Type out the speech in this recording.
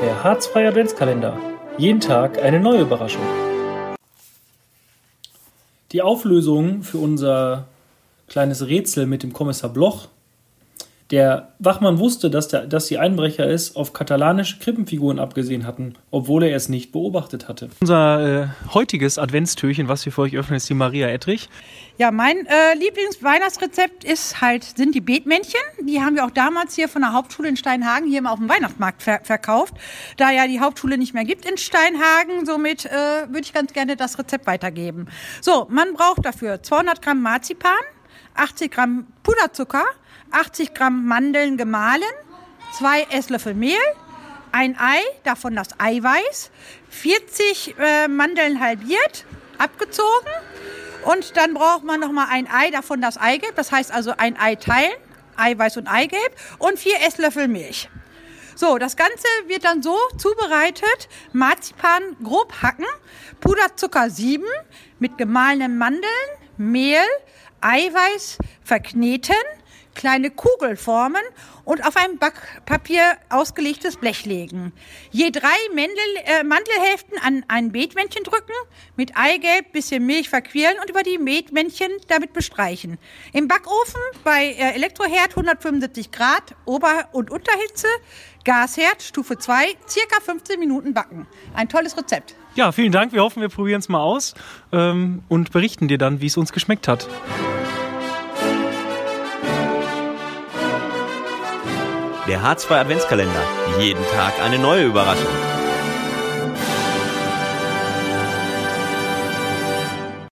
Der Harzfreie Adventskalender. Jeden Tag eine neue Überraschung. Die Auflösung für unser kleines Rätsel mit dem Kommissar Bloch der Wachmann wusste, dass, der, dass die Einbrecher es auf katalanische Krippenfiguren abgesehen hatten, obwohl er es nicht beobachtet hatte. Unser äh, heutiges Adventstürchen, was wir für euch öffnen, ist die Maria Ettrich. Ja, mein äh, Lieblingsweihnachtsrezept ist halt, sind die Beetmännchen. Die haben wir auch damals hier von der Hauptschule in Steinhagen hier immer auf dem Weihnachtsmarkt ver verkauft. Da ja die Hauptschule nicht mehr gibt in Steinhagen, somit äh, würde ich ganz gerne das Rezept weitergeben. So, man braucht dafür 200 Gramm Marzipan, 80 Gramm Puderzucker, 80 Gramm Mandeln gemahlen, zwei Esslöffel Mehl, ein Ei, davon das Eiweiß, 40 äh, Mandeln halbiert, abgezogen und dann braucht man noch mal ein Ei, davon das Eigelb, das heißt also ein Ei teilen, Eiweiß und Eigelb und vier Esslöffel Milch. So, das Ganze wird dann so zubereitet, Marzipan grob hacken, Puderzucker 7 mit gemahlenem Mandeln, Mehl, Eiweiß verkneten, kleine Kugel formen und auf ein Backpapier ausgelegtes Blech legen. Je drei Mandel, äh, Mandelhälften an ein Beetmännchen drücken, mit Eigelb, bisschen Milch verquirlen und über die Beetmännchen damit bestreichen. Im Backofen bei äh, Elektroherd 175 Grad, Ober- und Unterhitze, Gasherd Stufe 2, circa 15 Minuten backen. Ein tolles Rezept. Ja, vielen Dank. Wir hoffen, wir probieren es mal aus ähm, und berichten dir dann, wie es uns geschmeckt hat. Der H2 Adventskalender. Jeden Tag eine neue Überraschung.